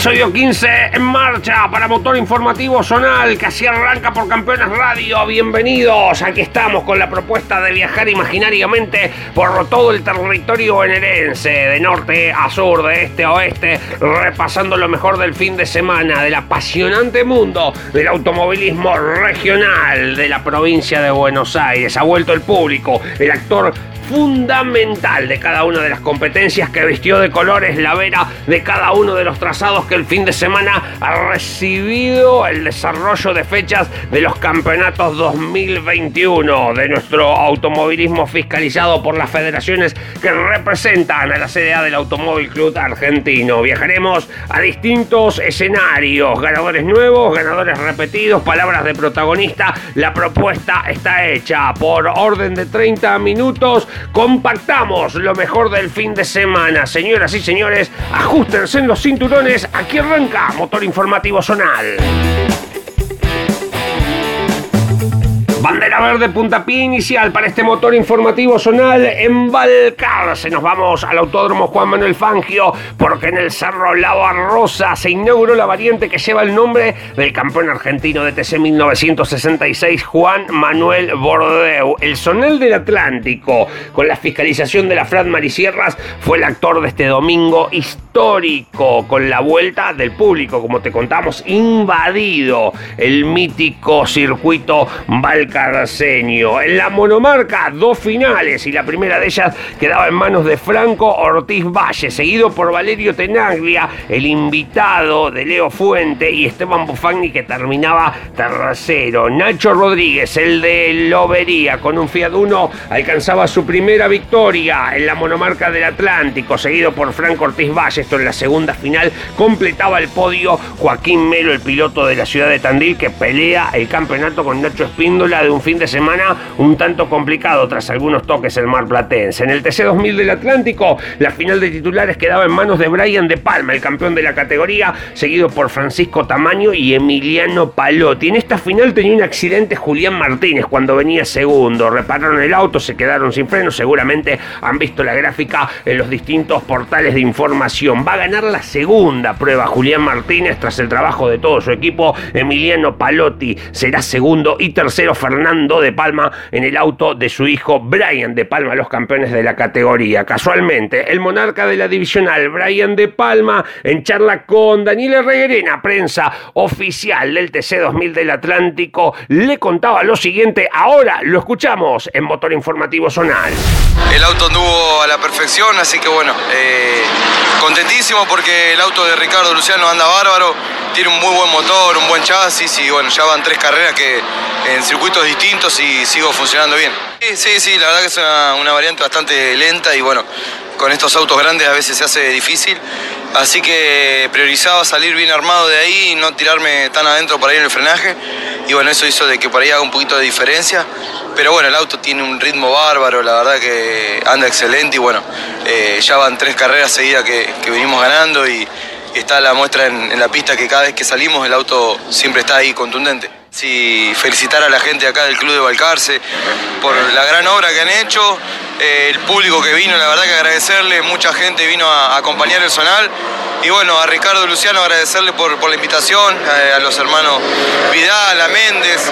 Episodio 15 en marcha para Motor Informativo Zonal, que así arranca por Campeones Radio. Bienvenidos, aquí estamos con la propuesta de viajar imaginariamente por todo el territorio bonaerense, de norte a sur, de este a oeste, repasando lo mejor del fin de semana, del apasionante mundo del automovilismo regional de la provincia de Buenos Aires. Ha vuelto el público, el actor fundamental de cada una de las competencias que vistió de colores la vera de cada uno de los trazados que el fin de semana ha recibido el desarrollo de fechas de los campeonatos 2021 de nuestro automovilismo fiscalizado por las federaciones que representan a la CDA del Automóvil Club Argentino. Viajaremos a distintos escenarios, ganadores nuevos, ganadores repetidos, palabras de protagonista. La propuesta está hecha por orden de 30 minutos compactamos lo mejor del fin de semana. Señoras y señores, ajustense en los cinturones. Aquí arranca Motor Informativo Zonal. Bandera verde, puntapié inicial para este motor informativo zonal en Balcarce. Nos vamos al Autódromo Juan Manuel Fangio porque en el Cerro Lava Rosa se inauguró la variante que lleva el nombre del campeón argentino de TC 1966, Juan Manuel Bordeu. El zonal del Atlántico, con la fiscalización de la Frat Marisierras, fue el actor de este domingo histórico, con la vuelta del público, como te contamos, invadido el mítico circuito Balcarce En la monomarca, dos finales y la primera de ellas quedaba en manos de Franco Ortiz Valle, seguido por Valerio Tenaglia, el invitado de Leo Fuente y Esteban Bufagni que terminaba tercero. Nacho Rodríguez, el de Lobería, con un Fiat Uno, alcanzaba su primera victoria en la monomarca del Atlántico, seguido por Franco Ortiz Valle. Esto en la segunda final completaba el podio Joaquín Melo, el piloto de la ciudad de Tandil, que pelea el campeonato con Nacho Espíndola de un fin de semana un tanto complicado tras algunos toques en Mar Platense. En el TC2000 del Atlántico, la final de titulares quedaba en manos de Brian De Palma, el campeón de la categoría, seguido por Francisco Tamaño y Emiliano Palotti. En esta final tenía un accidente Julián Martínez cuando venía segundo. Repararon el auto, se quedaron sin freno. Seguramente han visto la gráfica en los distintos portales de información. Va a ganar la segunda prueba Julián Martínez tras el trabajo de todo su equipo. Emiliano Palotti será segundo y tercero Fernando de Palma en el auto de su hijo Brian de Palma, los campeones de la categoría. Casualmente, el monarca de la divisional, Brian de Palma, en charla con Daniel Herreguerena, prensa oficial del TC 2000 del Atlántico, le contaba lo siguiente. Ahora lo escuchamos en Motor Informativo Zonal. El auto anduvo a la perfección, así que bueno, eh, contentísimo porque el auto de Ricardo Luciano anda bárbaro, tiene un muy buen motor, un buen chasis y bueno, ya van tres carreras que en circuitos distintos y sigo funcionando bien. Sí, sí, sí la verdad que es una, variante bastante lenta y bueno, con estos autos grandes a veces se hace difícil, así que priorizaba salir bien armado de ahí y no tirarme tan adentro para ir en el frenaje y bueno, eso hizo de que por ahí haga un poquito de diferencia, pero bueno, el auto tiene un ritmo bárbaro, la verdad que anda excelente y bueno, eh, ya van tres carreras seguidas que, venimos ganando y, y está la muestra en, en la pista que cada vez que salimos el auto siempre está ahí contundente. Sí, felicitar a la gente acá del Club de Balcarce por la gran obra que han hecho, eh, el público que vino, la verdad que agradecerle, mucha gente vino a, acompañar el zonal. Y bueno, a Ricardo Luciano agradecerle por, la invitación, a, los hermanos Vidal, a Méndez,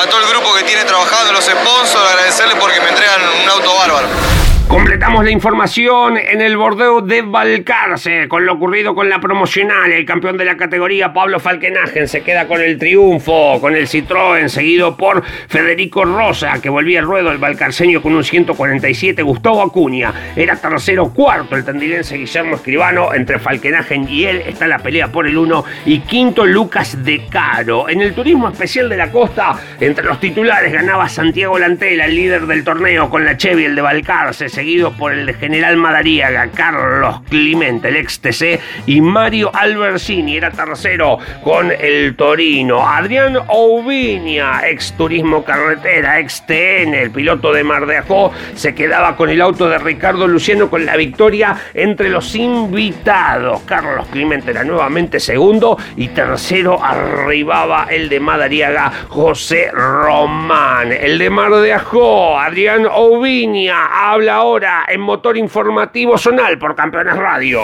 a todo el grupo que tiene trabajando, los sponsors, agradecerle porque me entregan un auto bárbaro. Completamos la información en el bordeo de Balcarce con lo ocurrido con la promocional. El campeón de la categoría, Pablo Falkenagen, se queda con el triunfo, con el Citroën, seguido por Federico Rosa, que volvía al ruedo el balcarceño con un 147. Gustavo Acuña era tercero, cuarto el tendilense Guillermo Escribano. Entre Falkenagen y él está la pelea por el uno. Y quinto, Lucas De Caro. En el turismo especial de la costa, entre los titulares ganaba Santiago Lantela, el líder del torneo, con la Chevy, el de Balcarce seguido por el general Madariaga, Carlos Clemente, el ex TC, y Mario Albersini, era tercero con el Torino. Adrián Ovinia, ex Turismo Carretera, ex TN, el piloto de Mar de Ajó, se quedaba con el auto de Ricardo Luciano con la victoria entre los invitados. Carlos Clemente era nuevamente segundo y tercero arribaba el de Madariaga, José Román. El de Mar de Ajó, Adrián Ovinia, habla ahora en motor informativo zonal por Campeones Radio.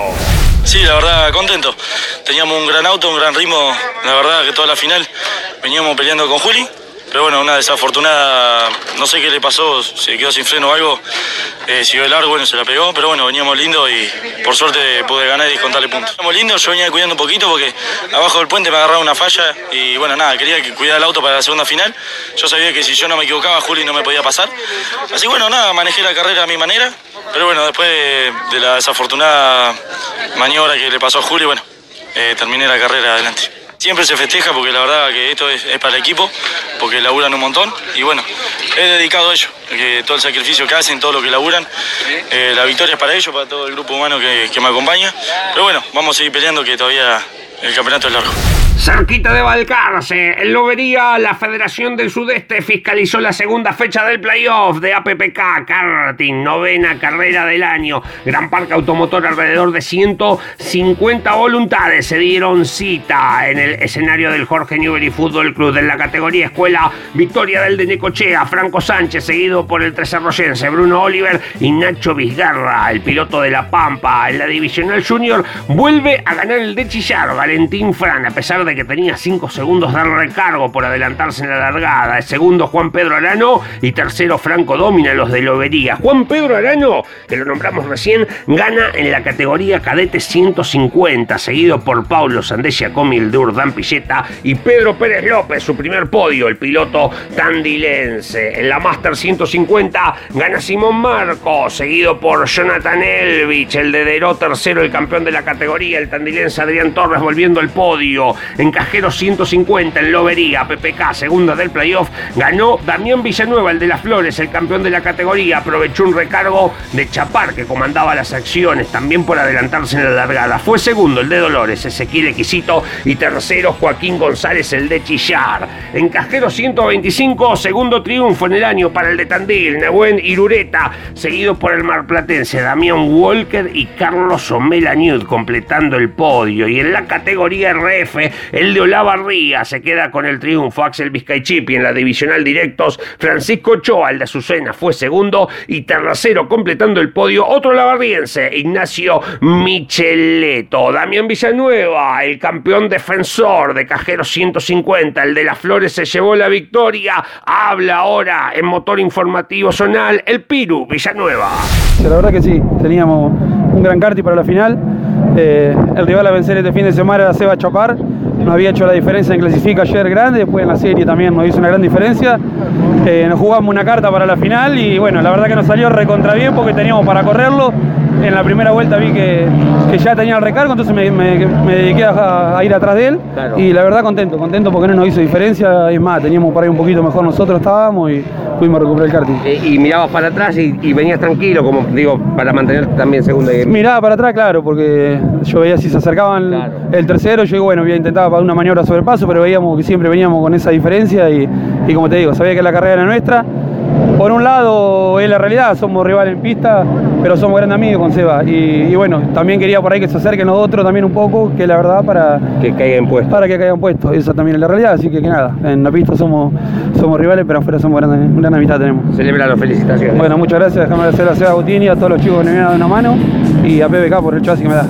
Sí, la verdad, contento. Teníamos un gran auto, un gran ritmo. La verdad que toda la final veníamos peleando con Juli. Pero bueno, una desafortunada, no sé qué le pasó, se quedó sin freno o algo, eh, siguió el largo, bueno, se la pegó, pero bueno, veníamos lindo y por suerte pude ganar y contarle puntos. Veníamos lindo, yo venía cuidando un poquito porque abajo del puente me agarraba una falla y bueno, nada, quería que cuidara el auto para la segunda final. Yo sabía que si yo no me equivocaba, Juli no me podía pasar. Así bueno, nada, manejé la carrera a mi manera, pero bueno, después de, la desafortunada maniobra que le pasó a Juli, bueno, eh, terminé la carrera adelante. Siempre se festeja porque la verdad que esto es, para el equipo, porque laburan un montón y bueno, he dedicado a ellos, todo el sacrificio que hacen, todo lo que laburan, eh, la victoria es para ellos, para todo el grupo humano que, que me acompaña, pero bueno, vamos a seguir peleando que todavía el campeonato es largo. Cerquita de Balcarce, en Lobería, la Federación del Sudeste fiscalizó la segunda fecha del playoff de APPK Karting, novena carrera del año. Gran Parque Automotor, alrededor de 150 voluntades se dieron cita en el escenario del Jorge Newbery Fútbol Club. En la categoría escuela, victoria del de Necochea, Franco Sánchez, seguido por el Arroyense, Bruno Oliver y Nacho Vizgarra, el piloto de La Pampa. En la divisional junior, vuelve a ganar el de Chillar, Valentín Fran, a pesar de que tenía 5 segundos de recargo por adelantarse en la largada. El segundo, Juan Pedro Arano. Y tercero, Franco Domina, los de Lobería. Juan Pedro Arano, que lo nombramos recién, gana en la categoría cadete 150, seguido por Paulo Sandescia Comil de Urdán Pilleta y Pedro Pérez López, su primer podio, el piloto tandilense. En la Master 150 gana Simón Marco, seguido por Jonathan Elvich, el de Deró, tercero, el campeón de la categoría, el tandilense Adrián Torres volviendo al podio. En Cajero 150 en Lobería, PPK, segunda del playoff, ganó Damián Villanueva, el de las Flores, el campeón de la categoría, aprovechó un recargo de Chapar que comandaba las acciones, también por adelantarse en la largada. Fue segundo el de Dolores, Ezequiel Equisito, y tercero Joaquín González, el de Chillar. En Cajero 125, segundo triunfo en el año para el de Tandil, Nebuen Irureta, seguido por el marplatense Damián Walker y Carlos Omela Newt, completando el podio. Y en la categoría RF, el de Olavarría se queda con el triunfo. Axel Vizcaichipi en la divisional directos. Francisco Ochoa, el de Azucena, fue segundo. Y tercero, completando el podio, otro lavarriense, Ignacio Micheleto. Damián Villanueva, el campeón defensor de Cajero 150, el de las Flores, se llevó la victoria. Habla ahora en motor informativo zonal, el Piru Villanueva. La verdad que sí, teníamos un gran karting para la final. Eh, el rival a vencer este fin de semana era Seba Chapar no había hecho la diferencia en clasifica ayer grande, después en la serie también nos hizo una gran diferencia. Eh, nos jugamos una carta para la final y bueno, la verdad que nos salió recontra bien porque teníamos para correrlo. En la primera vuelta vi que, ya tenía el recargo, entonces me, dediqué a, ir atrás de él y la verdad contento, contento porque no nos hizo diferencia. Es más, teníamos por ahí un poquito mejor nosotros estábamos y pudimos recuperar el karting. Eh, y, mirabas para atrás y, venías tranquilo, como digo, para mantener también segunda. Miraba para atrás, claro, porque yo veía si se acercaban el tercero, yo digo, bueno, voy a intentar para una maniobra sobre paso, pero veíamos que siempre veníamos con esa diferencia y, y como te digo, sabía que la carrera era nuestra por un lado es la realidad, somos rivales en pista, pero somos grandes amigos con Seba. Y, bueno, también quería por ahí que se acerquen los otros también un poco, que la verdad para que caigan puestos. Para que caigan puestos, esa también es la realidad, así que, que nada, en la pista somos, somos rivales, pero afuera somos grandes, gran amistad tenemos. Celebralo, felicitaciones. Bueno, muchas gracias, déjame agradecer a Seba Gutini, a todos los chicos que me han dado una mano y a PBK por el chasis que me da.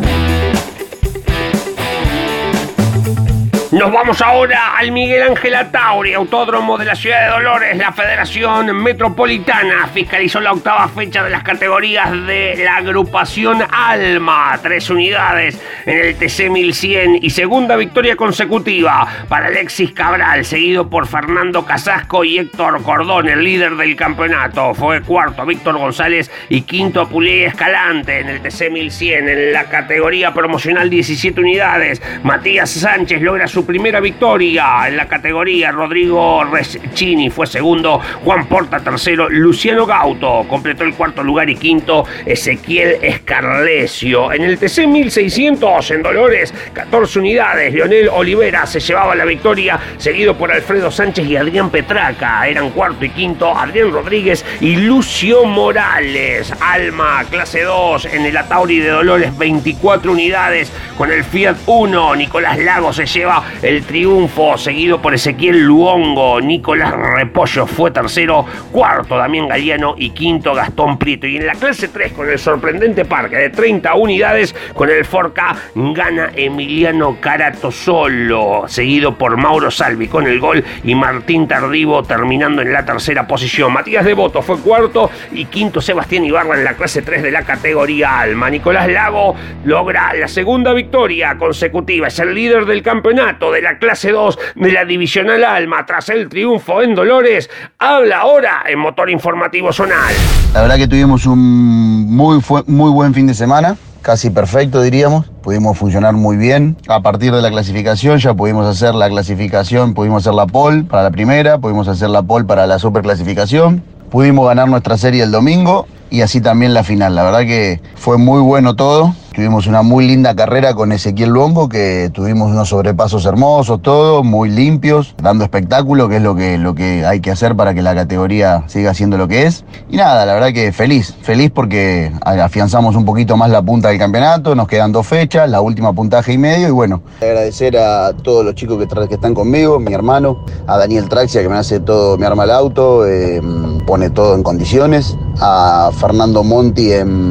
Nos vamos ahora al Miguel Ángel Atauri, Autódromo de la Ciudad de Dolores. La Federación Metropolitana fiscalizó la octava fecha de las categorías de la agrupación Alma. Tres unidades en el TC 1100 y segunda victoria consecutiva para Alexis Cabral, seguido por Fernando Casasco y Héctor Cordón, el líder del campeonato. Fue cuarto Víctor González y quinto Pulé Escalante en el TC 1100. En la categoría promocional 17 unidades, Matías Sánchez logra su primera victoria en la categoría. Rodrigo Reschini fue segundo, Juan Porta tercero, Luciano Gauto completó el cuarto lugar y quinto Ezequiel Escarlesio. En el TC 1600 en Dolores, 14 unidades. Leonel Olivera se llevaba la victoria, seguido por Alfredo Sánchez y Adrián Petraca. Eran cuarto y quinto Adrián Rodríguez y Lucio Morales. Alma, clase 2 en el Atauri de Dolores, 24 unidades con el Fiat 1. Nicolás Lago se lleva el triunfo, seguido por Ezequiel Luongo. Nicolás Repollo fue tercero, cuarto Damián Galeano y quinto Gastón Prieto. Y en la clase 3 con el sorprendente parque de 30 unidades con el Forca gana Emiliano Carato solo, seguido por Mauro Salvi con el gol y Martín Tardivo terminando en la tercera posición. Matías Devoto fue cuarto y quinto Sebastián Ibarra en la clase 3 de la categoría Alma. Nicolás Lago logra la segunda victoria consecutiva, es el líder del campeonato de la clase 2 de la divisional Alma tras el triunfo en Dolores. Habla ahora en Motor Informativo Zonal. La verdad que tuvimos un muy, muy buen fin de semana casi perfecto diríamos. Pudimos funcionar muy bien. A partir de la clasificación ya pudimos hacer la clasificación, pudimos hacer la pole para la primera, pudimos hacer la pole para la superclasificación. Pudimos ganar nuestra serie el domingo y así también la final. La verdad que fue muy bueno todo. Tuvimos una muy linda carrera con Ezequiel Luongo, que tuvimos unos sobrepasos hermosos, todos, muy limpios, dando espectáculo, que es lo que, lo que hay que hacer para que la categoría siga siendo lo que es. Y nada, la verdad que feliz, feliz porque afianzamos un poquito más la punta del campeonato, nos quedan dos fechas, la última puntaje y medio, y bueno, agradecer a todos los chicos que, que están conmigo, mi hermano, a Daniel Traxia, que me hace todo, me arma el auto, eh, pone todo en condiciones, a Fernando Monti en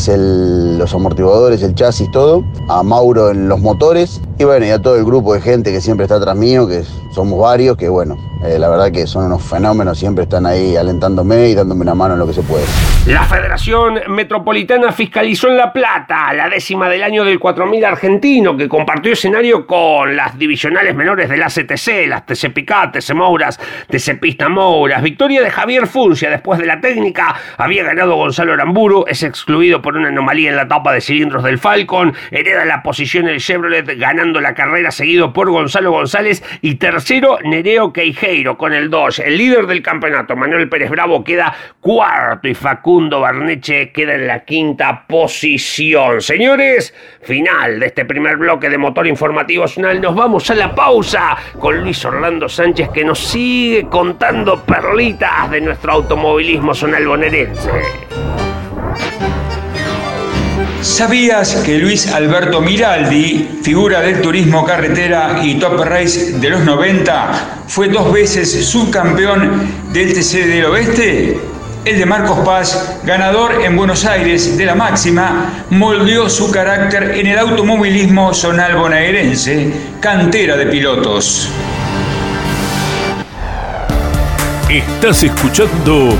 los amortiguadores, el chasis, todo, a Mauro en los motores. Y bueno, y a todo el grupo de gente que siempre está atrás mío, que somos varios, que bueno, eh, la verdad que son unos fenómenos, siempre están ahí alentándome y dándome una mano en lo que se puede. La Federación Metropolitana fiscalizó en La Plata la décima del año del 4000 argentino, que compartió escenario con las divisionales menores de la CTC, las TC Picá, TC Mouras, TC Pista Mouras. Victoria de Javier Funcia después de la técnica, había ganado Gonzalo Aramburu, es excluido por una anomalía en la tapa de cilindros del Falcon, hereda la posición el Chevrolet ganando la carrera seguido por Gonzalo González y tercero Nereo Con el 2. El líder del campeonato, Manuel Pérez Bravo, queda cuarto y Facundo Barneche queda en la quinta posición. Señores, final de este primer bloque de Motor Informativo Nacional. Nos vamos a la pausa con Luis Orlando Sánchez que nos sigue contando perlitas de nuestro automovilismo zonal bonaerense. ¿Sabías que Luis Alberto Miraldi, figura del turismo carretera y top race de los 90, fue dos veces subcampeón del TC del Oeste? El de Marcos Paz, ganador en Buenos Aires de la máxima, moldeó su carácter en el automovilismo zonal bonaerense, cantera de pilotos. Estás escuchando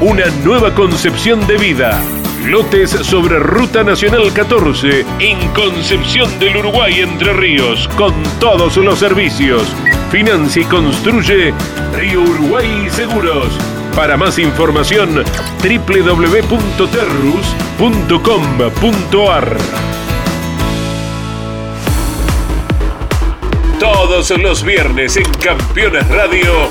una nueva concepción de vida. Lotes sobre Ruta Nacional 14 en Concepción del Uruguay Entre Ríos con todos los servicios. Financia y construye Río Uruguay Seguros. Para más información www.terrus.com.ar Todos los viernes en Campeones Radio.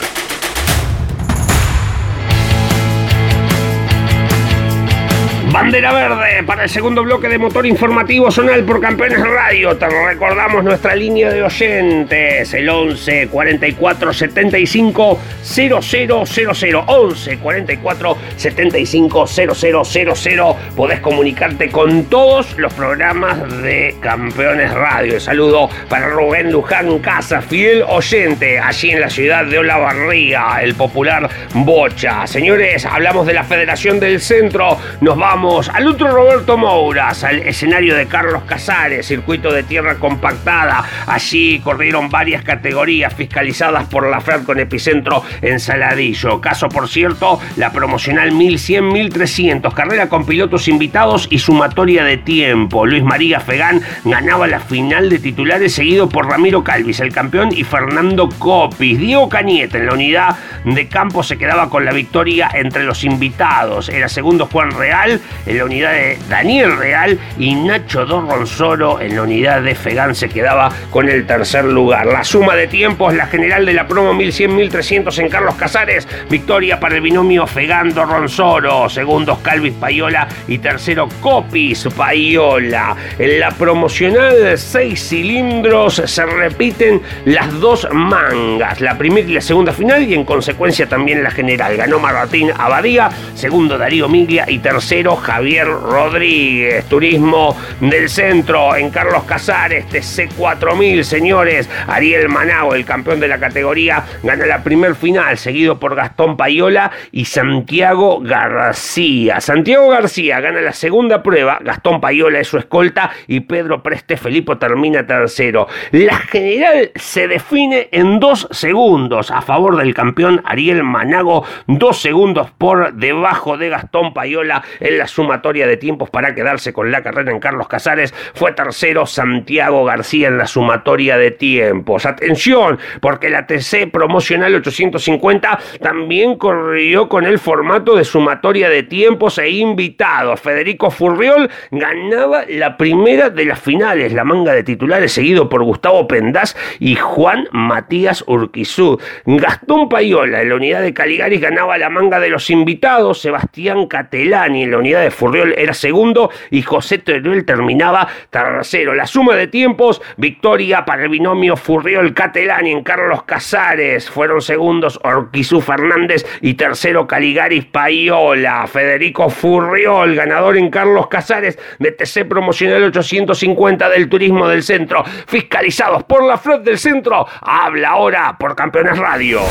Bandera verde para el segundo bloque de motor informativo zonal por Campeones Radio. Te recordamos nuestra línea de oyentes, el 11 44 75 0000. 11 44 75 0000. Podés comunicarte con todos los programas de Campeones Radio. Saludo para Rubén Luján Casa, fiel oyente, allí en la ciudad de Olavarría, el popular Bocha. Señores, hablamos de la Federación del Centro. Nos vamos al otro Roberto Mouras, al escenario de Carlos Casares, circuito de tierra compactada. Allí corrieron varias categorías fiscalizadas por la FRAD con epicentro en Saladillo. Caso, por cierto, la promocional 1100-1300, carrera con pilotos invitados y sumatoria de tiempo. Luis María Fegán ganaba la final de titulares seguido por Ramiro Calvis, el campeón, y Fernando Copis. Diego Cañete en la unidad de campo se quedaba con la victoria entre los invitados. Era segundo Juan Real, en la unidad de Daniel Real y Nacho Dorronsoro en la unidad de Fegán se quedaba con el tercer lugar. La suma de tiempos, la general de la promo 1100-1300 en Carlos Casares, victoria para el binomio Fegán Dorronsoro, segundos Calvis Payola y tercero Copis Payola. En la promocional seis cilindros se repiten las dos mangas, la primera y la segunda final y en consecuencia también la general. Ganó Martín Abadía, segundo Darío Miglia y tercero Javier Rodríguez. Turismo del Centro en Carlos Casares, TC4000, señores. Ariel Manago, el campeón de la categoría, gana la primer final, seguido por Gastón Payola y Santiago García. Santiago García gana la segunda prueba, Gastón Payola es su escolta y Pedro Preste Felipo termina tercero. La general se define en dos segundos a favor del campeón Ariel Manago, dos segundos por debajo de Gastón Payola en la sumatoria de tiempos para quedarse con la carrera en Carlos Casares. Fue tercero Santiago García en la sumatoria de tiempos. Atención, porque la TC promocional 850 también corrió con el formato de sumatoria de tiempos e invitados. Federico Furriol ganaba la primera de las finales, la manga de titulares, seguido por Gustavo Pendaz y Juan Matías Urquizú. Gastón Payola en la unidad de Caligaris ganaba la manga de los invitados. Sebastián Catelani en la unidad de Furriol era segundo y José Teruel terminaba tercero. La suma de tiempos, victoria para el binomio Furriol-Catelani en Carlos Casares. Fueron segundos Orquizú Fernández y tercero Caligaris Payola. Federico Furriol, ganador en Carlos Casares de TC Promocional 850 del Turismo del Centro. Fiscalizados por la FROD del Centro. Habla ahora por Campeones Radio.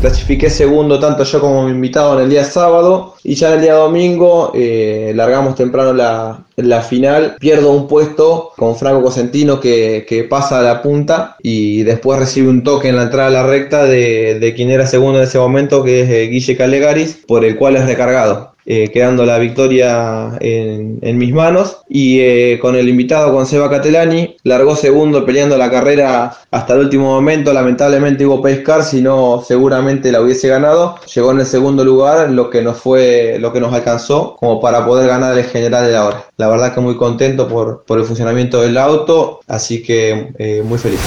Clasifiqué segundo tanto yo como mi invitado en el día sábado y ya en el día domingo eh, largamos temprano la, la, final. Pierdo un puesto con Franco Cosentino que, que, pasa a la punta y después recibe un toque en la entrada a la recta de, de quien era segundo en ese momento que es eh, Guille Calegaris por el cual es recargado. Eh, quedando la victoria en, mis manos. Y eh, con el invitado, con Seba Catelani, largó segundo peleando la carrera hasta el último momento. Lamentablemente hubo pescar, si no seguramente la hubiese ganado. Llegó en el segundo lugar, lo que nos fue, lo que nos alcanzó como para poder ganar el general de la hora. La verdad que muy contento por, por el funcionamiento del auto, así que eh, muy feliz.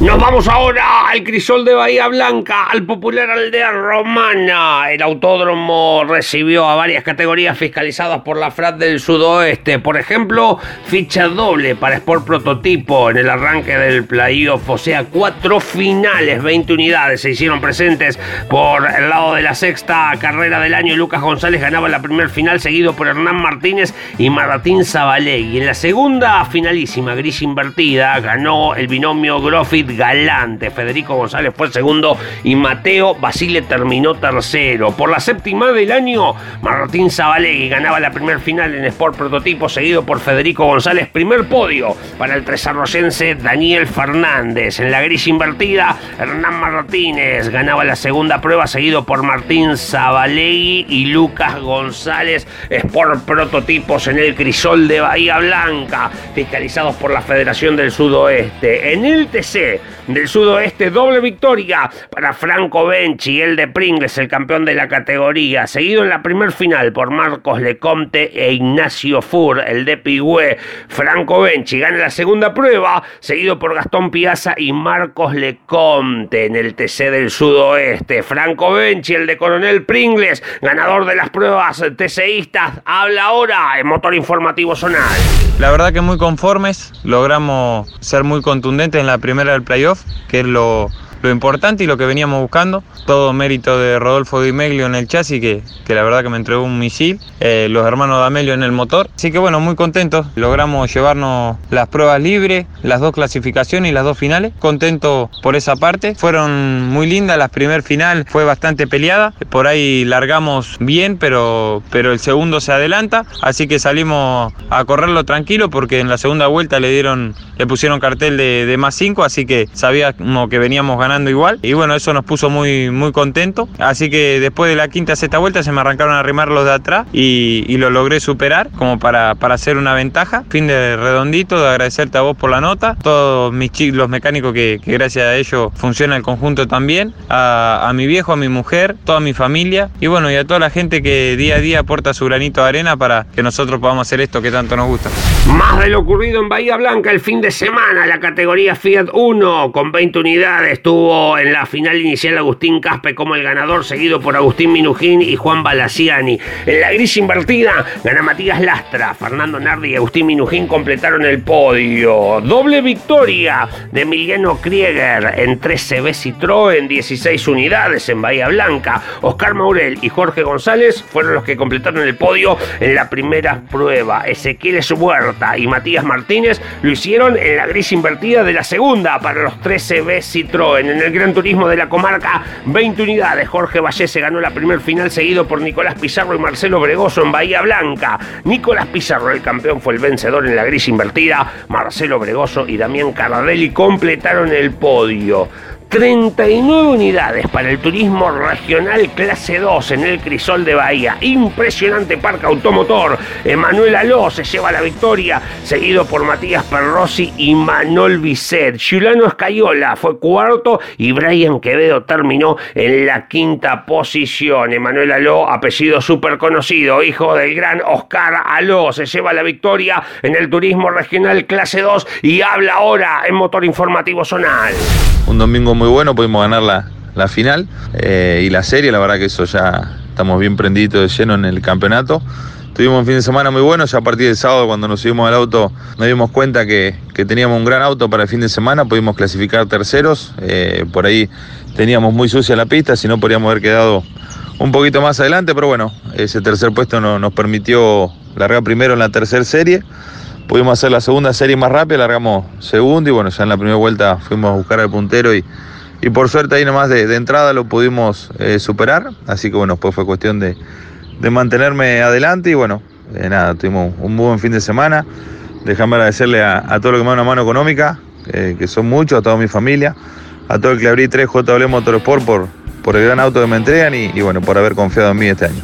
Nos vamos ahora al crisol de Bahía Blanca, al popular aldea romana. El autódromo recibió a varias categorías fiscalizadas por la FRAD del sudoeste. Por ejemplo, ficha doble para Sport Prototipo en el arranque del playoff. O sea, cuatro finales, 20 unidades se hicieron presentes por el lado de la sexta carrera del año. Lucas González ganaba la primer final, seguido por Hernán Martínez y Martín Zabalegui. En la segunda finalísima, gris invertida, ganó el binomio Grofit Galante. Federico González fue segundo y Mateo Basile terminó tercero. Por la séptima del año, Martín Zabalegui ganaba la primer final en Sport Prototipo, seguido por Federico González. Primer podio para el tresarroyense Daniel Fernández. En la gris invertida, Hernán Martínez ganaba la segunda prueba, seguido por Martín Zabalegui y Lucas González. Sport Prototipos en el crisol de Bahía Blanca, fiscalizados por la Federación del Sudoeste. En el TC, Del sudoeste, doble victoria para Franco Benchi, el de Pringles, el campeón de la categoría, seguido en la primer final por Marcos Lecomte e Ignacio Fur, el de Pigüé. Franco Benchi gana la segunda prueba, seguido por Gastón Piazza y Marcos Lecomte en el TC del sudoeste. Franco Benchi, el de Coronel Pringles, ganador de las pruebas TCistas, habla ahora en Motor Informativo Zonal. La verdad que muy conformes, logramos ser muy contundentes en la primera del playoff, que es lo, lo importante y lo que veníamos buscando. Todo mérito de Rodolfo Di Meglio en el chasis, que, que la verdad que me entregó un misil. Eh, los hermanos D'Amelio en el motor. Así que bueno, muy contentos. Logramos llevarnos las pruebas libres, las dos clasificaciones y las dos finales. Contento por esa parte. Fueron muy lindas. La primer final fue bastante peleada. Por ahí largamos bien, pero, pero el segundo se adelanta. Así que salimos a correrlo tranquilo porque en la segunda vuelta le dieron, le pusieron cartel de, de más 5, así que sabíamos que veníamos ganando igual. Y bueno, eso nos puso muy, muy contentos. Así que después de la quinta, sexta vuelta se me arrancaron a arrimar los de atrás y, lo logré superar como para, para hacer una ventaja. Fin de redondito, de agradecerte a vos por la nota. Todos mis chicos, los mecánicos que, que gracias a ellos funciona el conjunto también. A, a mi viejo, a mi mujer, toda mi familia. Y bueno, y a toda la gente que día a día aporta su granito de arena para que nosotros podamos hacer esto que tanto nos gusta. Más de lo ocurrido en Bahía Blanca el fin de semana, la categoría Fiat 1 con 20 unidades tuvo en la final inicial Agustín Caspe como el ganador, seguido por Agustín Minujín y Juan Balaciani. En la gris invertida gana Matías Lastra, Fernando Nardi y Agustín Minujín completaron el podio. Doble victoria de Emiliano Krieger en 13B Citroën en 16 unidades en Bahía Blanca. Oscar Maurel y Jorge González fueron los que completaron el podio en la primera prueba. Ezequiel Huerta y Matías Martínez lo hicieron en la gris invertida de la segunda para los 13B Citroën. En el Gran Turismo de la comarca, 20 unidades. Jorge Vallese ganó la primer final seguido por Nicolás Pizarro y Marcelo Bregoso en Bahía Blanca. Nicolás Pizarro, el campeón, fue el vencedor en la gris invertida. Marcelo Bregoso y Damián Cardelli completaron el podio. 39 unidades para el turismo regional clase 2 en el Crisol de Bahía. Impresionante parque automotor. Emanuel Aló se lleva la victoria, seguido por Matías Perrossi y Manol Bisset. Giuliano Escayola fue cuarto y Brian Quevedo terminó en la quinta posición. Emanuel Aló, apellido súper conocido, hijo del gran Oscar Aló, se lleva la victoria en el turismo regional clase 2 y habla ahora en Motor Informativo Zonal. Un domingo muy bueno, pudimos ganar la, la final eh, y la serie, la verdad que eso ya estamos bien prendidos de lleno en el campeonato. Tuvimos un fin de semana muy bueno, ya a partir del sábado cuando nos subimos al auto nos dimos cuenta que, que teníamos un gran auto para el fin de semana, pudimos clasificar terceros, eh, por ahí teníamos muy sucia la pista, si no podríamos haber quedado un poquito más adelante, pero bueno, ese tercer puesto no, nos permitió largar primero en la tercera serie pudimos hacer la segunda serie más rápida, largamos segundo y bueno, ya en la primera vuelta fuimos a buscar al puntero y, y por suerte ahí nomás de, de entrada lo pudimos eh, superar, así que bueno, después fue cuestión de, de mantenerme adelante y bueno, eh, nada, tuvimos un buen fin de semana, déjame agradecerle a, a todo lo que me da una mano económica, eh, que son muchos, a toda mi familia, a todo el que abrí 3 JW Motorsport por, por el gran auto que me entregan y, y bueno, por haber confiado en mí este año.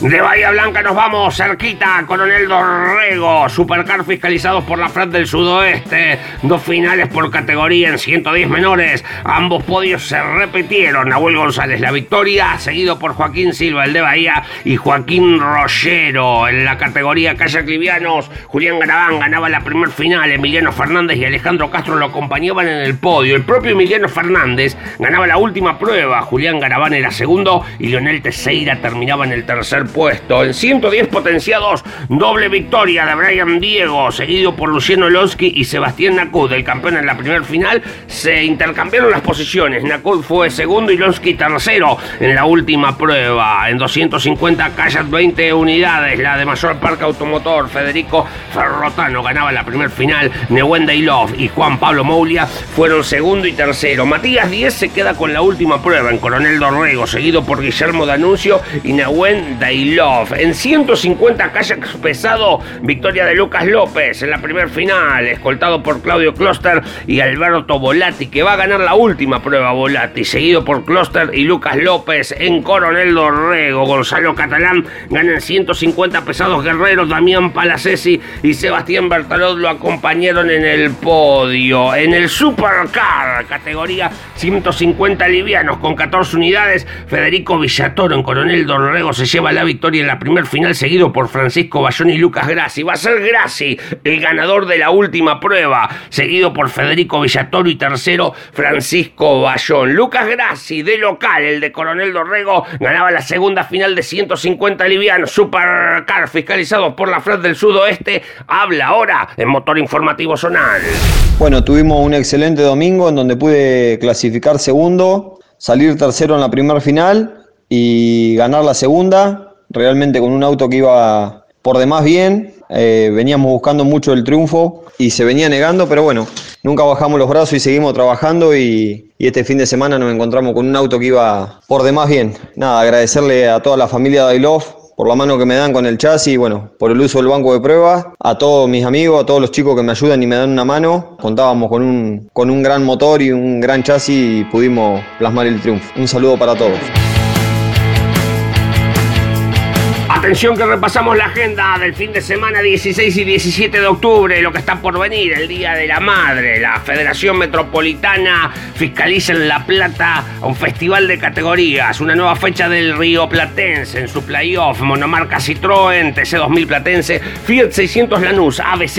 De Bahía Blanca nos vamos cerquita, Coronel Dorrego, Supercar fiscalizados por la FRAD del Sudoeste, dos finales por categoría en 110 menores, ambos podios se repitieron, Nahuel González la victoria, seguido por Joaquín Silva, el de Bahía, y Joaquín Rollero, en la categoría Calle Livianos, Julián Garabán ganaba la primer final, Emiliano Fernández y Alejandro Castro lo acompañaban en el podio, el propio Emiliano Fernández ganaba la última prueba, Julián Garabán era segundo y Leonel Teseira terminaba en el tercer puesto. En 110 potenciados, doble victoria de Brian Diego, seguido por Luciano Lonsky y Sebastián Nacud, el campeón en la primera final. Se intercambiaron las posiciones. Nacud fue segundo y Lonsky tercero en la última prueba. En 250 calles 20 unidades. La de Mayor Parque Automotor, Federico Ferrotano ganaba la primera final. Nehuen Dailov y Juan Pablo Moulia fueron segundo y tercero. Matías 10 se queda con la última prueba en Coronel Dorrego, seguido por Guillermo Danuncio y Nehuen Dailov. En 150 kayaks pesado, victoria de Lucas López en la primer final, escoltado por Claudio Kloster y Alberto Volati, que va a ganar la última prueba Volati, seguido por Kloster y Lucas López en Coronel Dorrego. Gonzalo Catalán gana en 150 pesados guerreros, Damián Palacesi y Sebastián Bertalot lo acompañaron en el podio. En el Supercar, categoría 150 livianos con 14 unidades, Federico Villatoro en Coronel Dorrego se lleva la victoria en la primer final, seguido por Francisco Bayón y Lucas Grassi. Va a ser Grassi el ganador de la última prueba, seguido por Federico Villatoro y tercero Francisco Bayón. Lucas Grassi de local, el de Coronel Dorrego, ganaba la segunda final de 150 livianos. Supercar fiscalizado por la FRED del Sudoeste, habla ahora en Motor Informativo Zonal. Bueno, tuvimos un excelente domingo en donde pude clasificar segundo, salir tercero en la primera final y ganar la segunda, realmente con un auto que iba por demás bien. Eh, veníamos buscando mucho el triunfo y se venía negando, pero bueno, nunca bajamos los brazos y seguimos trabajando y, y este fin de semana nos encontramos con un auto que iba por demás bien. Nada, agradecerle a toda la familia de I Love por la mano que me dan con el chasis, bueno, por el uso del banco de pruebas, a todos mis amigos, a todos los chicos que me ayudan y me dan una mano. Contábamos con un, con un gran motor y un gran chasis y pudimos plasmar el triunfo. Un saludo para todos. Atención que repasamos la agenda del fin de semana 16 y 17 de octubre, lo que está por venir, el Día de la Madre. La Federación Metropolitana fiscaliza en La Plata un festival de categorías, una nueva fecha del Río Platense en su playoff, monomarca Citroën, TC2000 Platense, Fiat 600 Lanús, ABZ,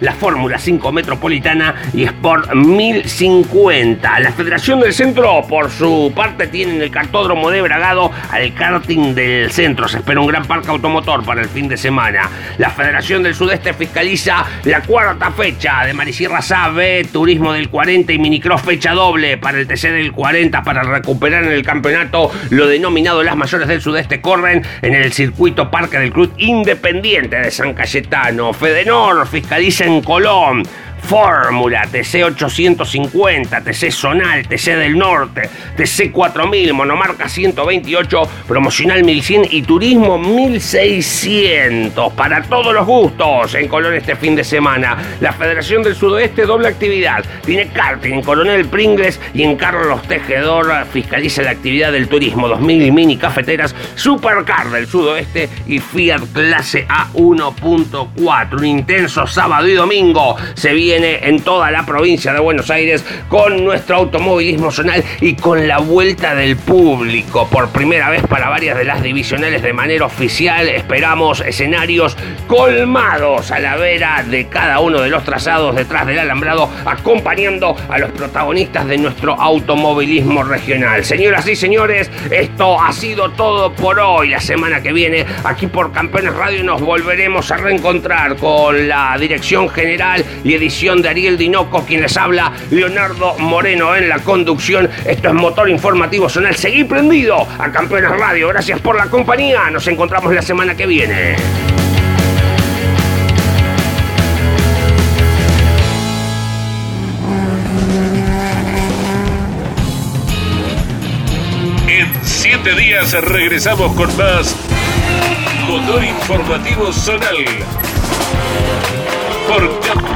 la Fórmula 5 Metropolitana y Sport 1050. La Federación del Centro, por su parte, tiene en el cartódromo de Bragado al karting del centro. Se espera un gran parque automotor para el fin de semana. La Federación del Sudeste fiscaliza la cuarta fecha de Marisierra Sabe, Turismo del 40 y Minicross fecha doble para el TC del 40 para recuperar en el campeonato lo denominado las mayores del Sudeste corren en el circuito Parque del Club Independiente de San Cayetano. Fedenor fiscaliza en Colón. Fórmula, TC 850, TC Zonal, TC del Norte, TC 4000, Monomarca 128, Promocional 1100 y Turismo 1600. Para todos los gustos en Colón este fin de semana. La Federación del Sudoeste doble actividad. Tiene karting en Coronel Pringles y en Carlos Tejedor fiscaliza la actividad del turismo 2000 mini cafeteras Supercar del Sudoeste y Fiat Clase A 1.4. Un intenso sábado y domingo se viene en toda la provincia de Buenos Aires con nuestro automovilismo zonal y con la vuelta del público. Por primera vez para varias de las divisionales de manera oficial esperamos escenarios colmados a la vera de cada uno de los trazados detrás del alambrado acompañando a los protagonistas de nuestro automovilismo regional. Señoras y señores, esto ha sido todo por hoy. La semana que viene aquí por Campeones Radio nos volveremos a reencontrar con la dirección general y edición de Ariel Dinoco, quien les habla, Leonardo Moreno en la conducción. Esto es Motor Informativo Zonal. Seguí prendido a Campeones Radio. Gracias por la compañía. Nos encontramos la semana que viene. En siete días regresamos con más Motor Informativo Zonal por